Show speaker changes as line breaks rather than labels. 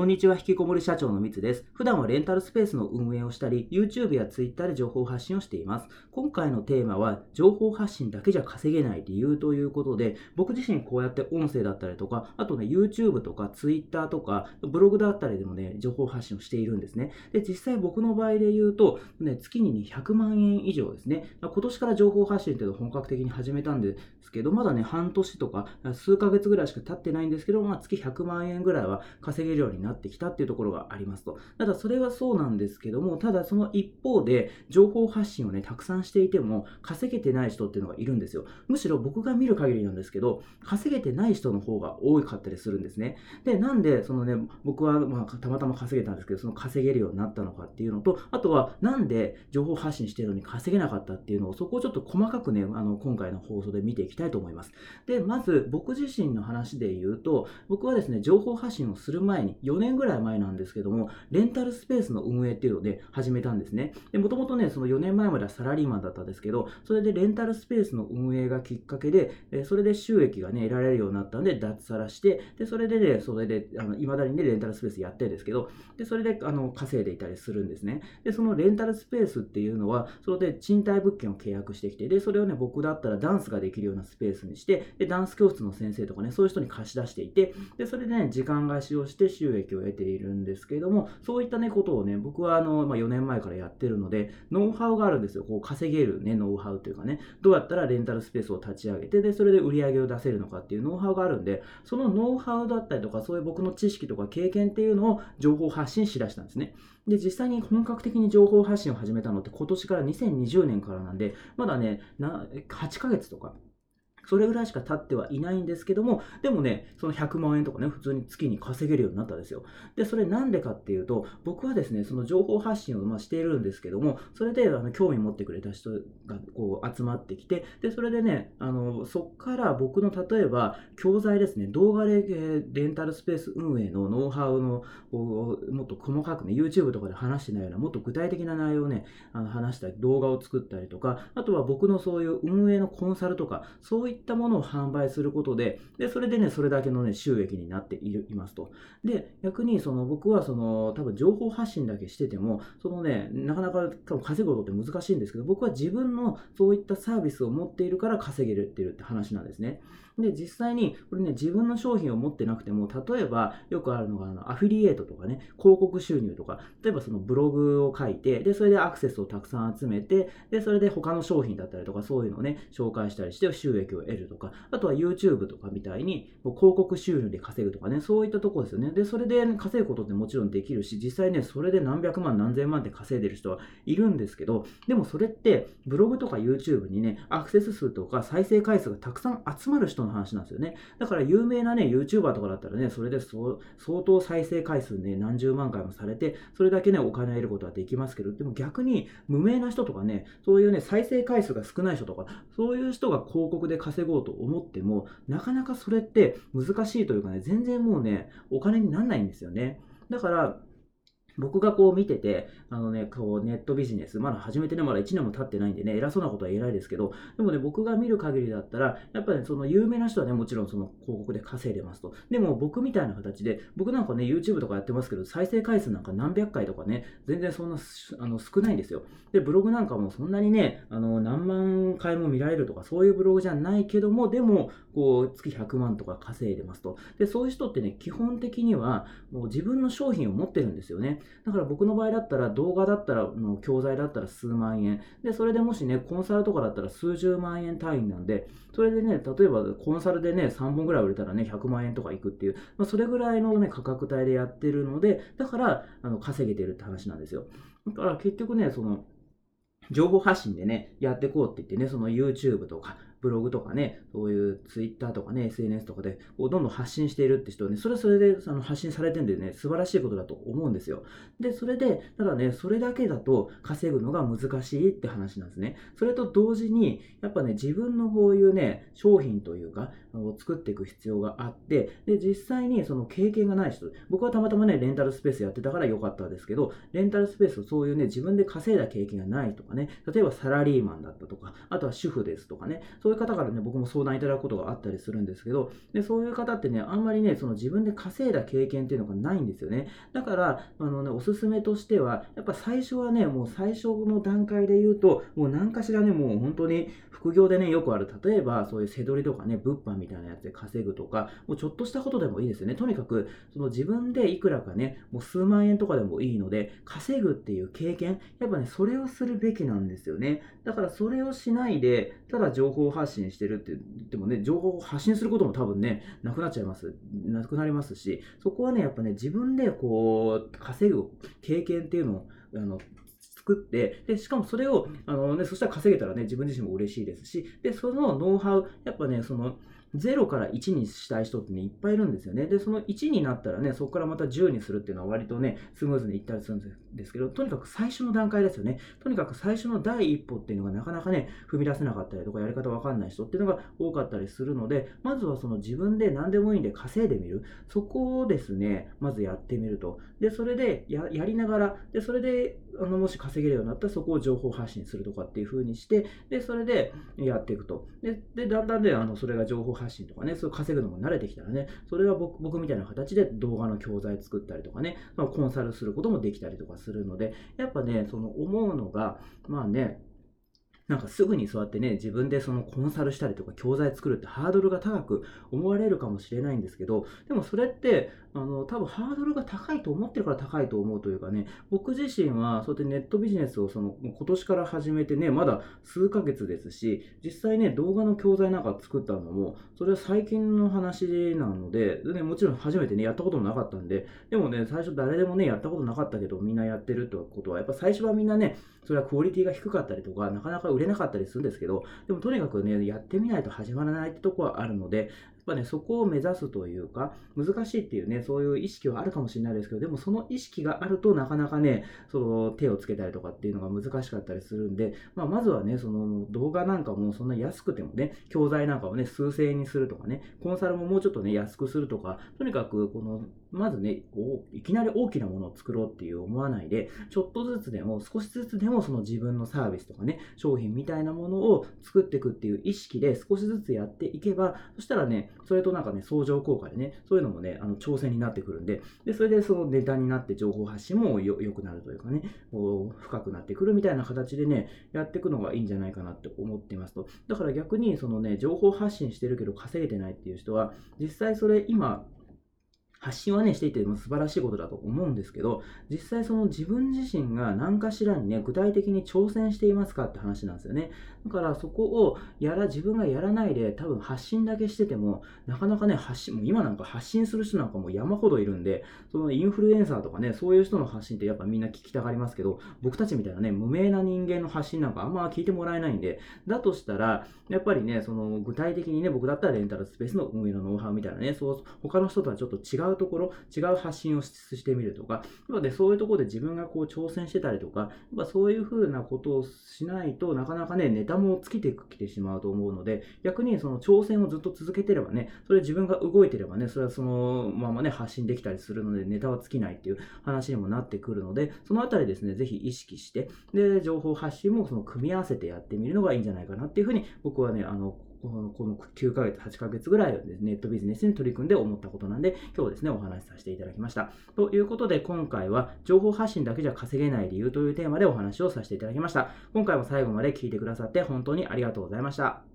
こんにちは、引きこもり社長のみつです。普段はレンタルスペースの運営をしたり、YouTube や Twitter で情報発信をしています。今回のテーマは、情報発信だけじゃ稼げない理由ということで、僕自身こうやって音声だったりとか、あとね、YouTube とか Twitter とか、ブログだったりでもね、情報発信をしているんですね。で、実際僕の場合で言うと、ね、月に100万円以上ですね。今年から情報発信っていうのを本格的に始めたんですけど、まだね、半年とか、数ヶ月ぐらいしか経ってないんですけど、まあ、月100万円ぐらいは稼げるようになってなってきたっていうところがありますと。ただそれはそうなんですけども、ただその一方で情報発信をね、たくさんしていても稼げてない人っていうのがいるんですよ。むしろ僕が見る限りなんですけど、稼げてない人の方が多かったりするんですね。で、なんでそのね、僕はまあたまたま稼げたんですけど、その稼げるようになったのかっていうのと、あとはなんで情報発信してるのに稼げなかったっていうのを、そこをちょっと細かくね、あの今回の放送で見ていきたいと思います。で、まず僕自身の話で言うと、僕はですね、情報発信をする前に、4年ぐらい前なんですけども、レンタルスペースの運営っていうので始めたんですね。で、もともとね、その4年前まではサラリーマンだったんですけど、それでレンタルスペースの運営がきっかけで、えそれで収益がね、得られるようになったんで、脱サラして、で、それでね、それで、あの、未だにね、レンタルスペースやってですけど、で、それで、あの、稼いでいたりするんですね。で、そのレンタルスペースっていうのは、それで賃貸物件を契約してきて、で、それをね、僕だったらダンスができるようなスペースにして、で、ダンス教室の先生とかね、そういう人に貸し出していて、で、それでね、時間貸しをして収益を得ているんですけれども、そういったね、ことをね、僕はあの、まあ、4年前からやってるので、ノウハウがあるんですよ。こう、稼げるね、ノウハウというかね、どうやったらレンタルスペースを立ち上げて、で、それで売り上げを出せるのかっていうノウハウがあるんで、そのノウハウだったりとか、そういう僕の知識とか経験っていうのを情報発信しだしたんですね。で、実際に本格的に情報発信を始めたのって今年から2020年からなんで、まだね、8ヶ月とかそれぐらいしか経ってはいないんですけども、でもね、その100万円とかね、普通に月に稼げるようになったんですよ。で、それなんでかっていうと、僕はですね、その情報発信をましているんですけども、それであの興味持ってくれた人がこう集まってきて、で、それでね、あの、そっから僕の例えば、教材ですね、動画で、レンタルスペース運営のノウハウの、もっと細かくね、YouTube とかで話してないような、もっと具体的な内容をね、あの話したり、動画を作ったりとか、あとは僕のそういう運営のコンサルとか、そういっったものを販売することで、で、それでね、それだけのね、収益になっているいますと。で、逆に、その、僕は、その、多分情報発信だけしてても、そのね、なかなか多分稼ぐことって難しいんですけど、僕は自分のそういったサービスを持っているから稼げるってるって話なんですね。で、実際に、これね、自分の商品を持ってなくても、例えば、よくあるのが、あの、アフィリエイトとかね、広告収入とか、例えばそのブログを書いて、で、それでアクセスをたくさん集めて、で、それで他の商品だったりとか、そういうのをね、紹介したりして収益を得るとか、あとは YouTube とかみたいに、広告収入で稼ぐとかね、そういったところですよね。で、それで稼ぐことってもちろんできるし、実際ね、それで何百万、何千万って稼いでる人はいるんですけど、でもそれって、ブログとか YouTube にね、アクセス数とか再生回数がたくさん集まる人の話なんですよね。だから有名なね、YouTuber とかだったらね、それで相当再生回数ね、何十万回もされて、それだけね、お金を得ることはできますけど、でも逆に無名な人とかね、そういうね、再生回数が少ない人とか、そういう人が広告で稼ごうと思っても、なかなかそれって難しいというかね、全然もうね、お金にならないんですよね。だから、僕がこう見てて、あのね、こうネットビジネス、まだ始めてね、まだ1年も経ってないんでね、偉そうなことは言えないですけど、でもね、僕が見る限りだったら、やっぱり、ね、その有名な人はね、もちろんその広告で稼いでますと。でも僕みたいな形で、僕なんかね、YouTube とかやってますけど、再生回数なんか何百回とかね、全然そんなあの少ないんですよ。で、ブログなんかもそんなにね、あの何万回も見られるとか、そういうブログじゃないけども、でも、こう、月100万とか稼いでますと。で、そういう人ってね、基本的には、もう自分の商品を持ってるんですよね。だから僕の場合だったら動画だったら、の教材だったら数万円。で、それでもしね、コンサルとかだったら数十万円単位なんで、それでね、例えばコンサルでね、3本ぐらい売れたらね、100万円とかいくっていう、まあ、それぐらいのね、価格帯でやってるので、だから、あの、稼げてるって話なんですよ。だから結局ね、その、情報発信でね、やっていこうって言ってね、その YouTube とか、ブログとかね、そういう Twitter とかね、SNS とかで、こうどんどん発信しているって人はね、それはそれであの発信されてるんでね、素晴らしいことだと思うんですよ。で、それで、ただね、それだけだと稼ぐのが難しいって話なんですね。それと同時に、やっぱね、自分のこういうね、商品というか、を作っていく必要があって、で、実際にその経験がない人、僕はたまたまね、レンタルスペースやってたから良かったですけど、レンタルスペースをそういうね、自分で稼いだ経験がないとかね、例えばサラリーマンだったとか、あとは主婦ですとかね、そういう方からね、僕も相談いただくことがあったりするんですけど、でそういう方ってね、あんまりね、その自分で稼いだ経験っていうのがないんですよね。だから、あのね、おすすめとしては、やっぱ最初はね、もう最初の段階で言うと、もう何かしらね、もう本当に副業でね、よくある、例えばそういう背取りとかね、物販みたいなやつで稼ぐとか、もうちょっとしたことでもいいですよね。とにかく、その自分でいくらかね、もう数万円とかでもいいので、稼ぐっていう経験、やっぱね、それをするべきなんですよね。だからそれをしないで、ただ情報発信してるって言ってもね、情報を発信することも多分ね、なくなっちゃいます。なくなりますし、そこはね、やっぱね、自分でこう、稼ぐ経験っていうのを、あの、作って、で、しかもそれを、あのね、そしたら稼げたらね、自分自身も嬉しいですし、で、そのノウハウ、やっぱね、その、0から1にしたい人ってね、いっぱいいるんですよね。で、その1になったらね、そこからまた10にするっていうのは割とね、スムーズにいったりするんですけど、とにかく最初の段階ですよね。とにかく最初の第一歩っていうのがなかなかね、踏み出せなかったりとか、やり方わかんない人っていうのが多かったりするので、まずはその自分で何でもいいんで稼いでみる。そこをですね、まずやってみると。で、それでやりながら、で、それで、あの、もし稼げるようになったらそこを情報発信するとかっていう風にして、で、それでやっていくと。で、でだんだんね、あの、それが情報発信とかね、そう稼ぐのも慣れてきたらね、それは僕僕みたいな形で動画の教材作ったりとかね、まあ、コンサルすることもできたりとかするので、やっぱね、その思うのが、まあね、なんかすぐにそうやってね、自分でそのコンサルしたりとか教材作るってハードルが高く思われるかもしれないんですけど、でもそれって、あの、多分ハードルが高いと思ってるから高いと思うというかね、僕自身はそうやってネットビジネスをその今年から始めてね、まだ数ヶ月ですし、実際ね、動画の教材なんか作ったのも、それは最近の話なので、でね、もちろん初めてね、やったこともなかったんで、でもね、最初誰でもね、やったことなかったけど、みんなやってるってことは、やっぱ最初はみんなね、それはクオリティが低かったりとか、なかなか売れなかったりするんですけど、でもとにかくね、やってみないと始まらないってとこはあるので、っぱね、そこを目指すというか、難しいっていうね、そういう意識はあるかもしれないですけど、でもその意識があるとなかなかね、その手をつけたりとかっていうのが難しかったりするんで、まあ、まずはね、その動画なんかもそんな安くてもね、教材なんかをね、数千円にするとかね、コンサルももうちょっとね、安くするとか、とにかく、この、まずね、いきなり大きなものを作ろうっていう思わないで、ちょっとずつでも、少しずつでもその自分のサービスとかね、商品みたいなものを作っていくっていう意識で少しずつやっていけば、そしたらね、それとなんかね、相乗効果でね、そういうのもね、あの挑戦になってくるんで、で、それでそのネタになって情報発信も良くなるというかね、こう深くなってくるみたいな形でね、やっていくのがいいんじゃないかなって思ってますと。だから逆に、そのね、情報発信してるけど稼げてないっていう人は、実際それ今、発信はね、していても素晴らしいことだと思うんですけど、実際その自分自身が何かしらにね、具体的に挑戦していますかって話なんですよね。だからそこをやら、自分がやらないで多分発信だけしてても、なかなかね、発信、もう今なんか発信する人なんかも山ほどいるんで、そのインフルエンサーとかね、そういう人の発信ってやっぱみんな聞きたがりますけど、僕たちみたいなね、無名な人間の発信なんかあんま聞いてもらえないんで、だとしたら、やっぱりね、その具体的にね、僕だったらレンタルスペースの運営のノウハウみたいなね、そう、他の人とはちょっと違うところ、違う発信をしてみるとか、やっぱそういうところで自分がこう挑戦してたりとか、やっそういう風なことをしないとなかなかね、ネタも尽きてきてしまうと思うので、逆にその挑戦をずっと続けてればね、それ自分が動いてればね、それはそのままね、発信できたりするので、ネタは尽きないっていう話にもなってくるので、そのあたりですね、ぜひ意識して、で、情報発信もその組み合わせてやってみるのがいいんじゃないかなっていうふうに、僕はね、あの、この9ヶ月、8ヶ月ぐらいをですねネットビジネスに取り組んで思ったことなんで、今日ですね、お話しさせていただきました。ということで、今回は情報発信だけじゃ稼げない理由というテーマでお話をさせていただきました。今回も最後まで聞いてくださって本当にありがとうございました。